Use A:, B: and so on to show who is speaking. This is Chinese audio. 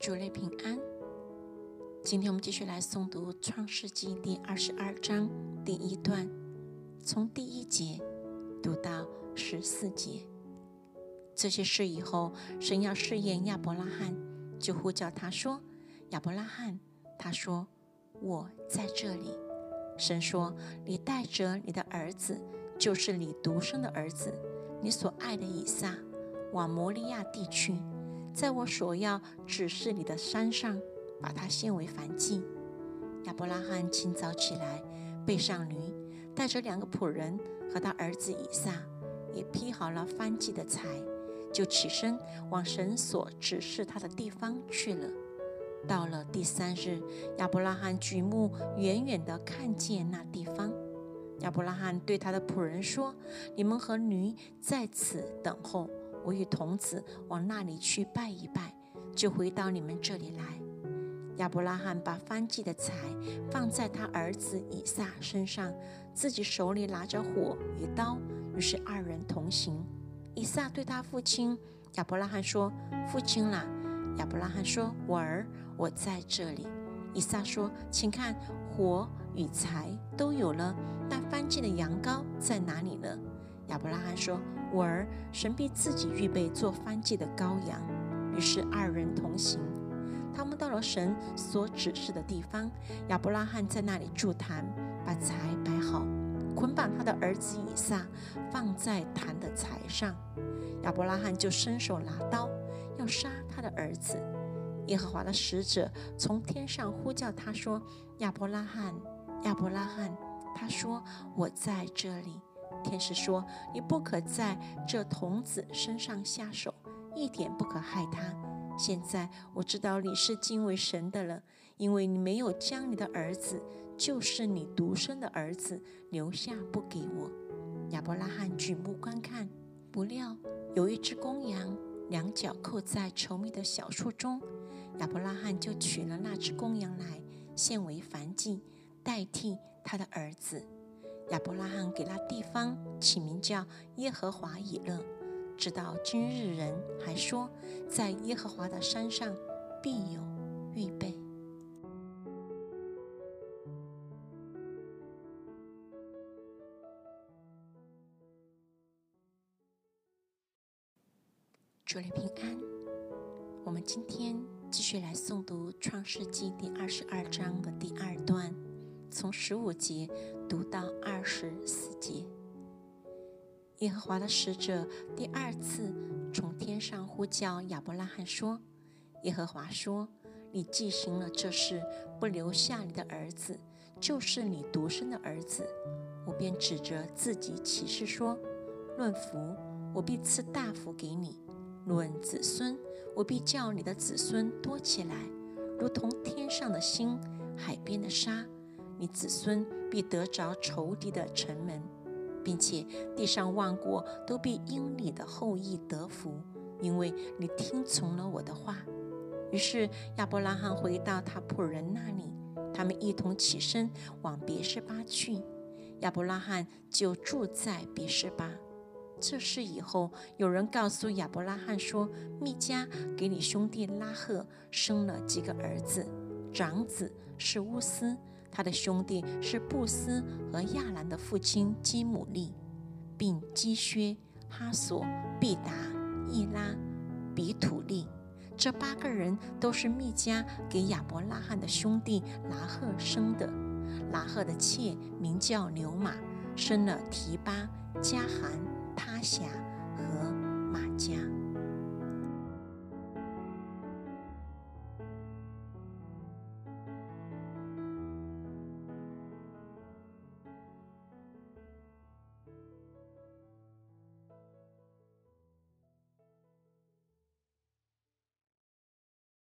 A: 主内平安。今天我们继续来诵读《创世纪》第二十二章第一段，从第一节读到十四节。这些事以后，神要试验亚伯拉罕，就呼叫他说：“亚伯拉罕。”他说：“我在这里。”神说：“你带着你的儿子，就是你独生的儿子，你所爱的以撒，往摩利亚地去。”在我所要指示你的山上，把它献为燔祭。亚伯拉罕清早起来，背上驴，带着两个仆人和他儿子以撒，也劈好了燔祭的柴，就起身往神所指示他的地方去了。到了第三日，亚伯拉罕举目远远地看见那地方。亚伯拉罕对他的仆人说：“你们和驴在此等候。”我与童子往那里去拜一拜，就回到你们这里来。亚伯拉罕把翻祭的柴放在他儿子以撒身上，自己手里拿着火与刀，于是二人同行。以撒对他父亲亚伯拉罕说：“父亲啦！”亚伯拉罕说：“我儿，我在这里。”以撒说：“请看，火与柴都有了，那翻祭的羊羔在哪里呢？”亚伯拉罕说。我儿，神必自己预备做翻祭的羔羊。于是二人同行，他们到了神所指示的地方。亚伯拉罕在那里筑坛，把柴摆好，捆绑他的儿子以撒，放在坛的柴上。亚伯拉罕就伸手拿刀，要杀他的儿子。耶和华的使者从天上呼叫他说：“亚伯拉罕，亚伯拉罕。”他说：“我在这里。”天使说：“你不可在这童子身上下手，一点不可害他。现在我知道你是敬畏神的了，因为你没有将你的儿子，就是你独生的儿子留下不给我。”亚伯拉罕举目观看，不料有一只公羊，两脚扣在稠密的小树中。亚伯拉罕就取了那只公羊来，献为燔祭，代替他的儿子。亚伯拉罕给那地方起名叫耶和华以勒，直到今日人还说，在耶和华的山上必有预备。祝你平安。我们今天继续来诵读创世纪第二十二章的第二段。从十五节读到二十四节，耶和华的使者第二次从天上呼叫亚伯拉罕说：“耶和华说，你既行了这事，不留下你的儿子，就是你独生的儿子，我便指着自己起誓说：论福，我必赐大福给你；论子孙，我必叫你的子孙多起来，如同天上的星，海边的沙。”你子孙必得着仇敌的城门，并且地上万国都必因你的后裔得福，因为你听从了我的话。于是亚伯拉罕回到他仆人那里，他们一同起身往别是巴去。亚伯拉罕就住在别是巴。这事以后，有人告诉亚伯拉罕说：“密加给你兄弟拉赫生了几个儿子，长子是乌斯。”他的兄弟是布斯和亚兰的父亲基姆利，并基薛、哈索、毕达、易拉、比土利，这八个人都是密加给亚伯拉罕的兄弟拿赫生的。拿赫的妾名叫牛马，生了提巴、加罕、他辖和马加。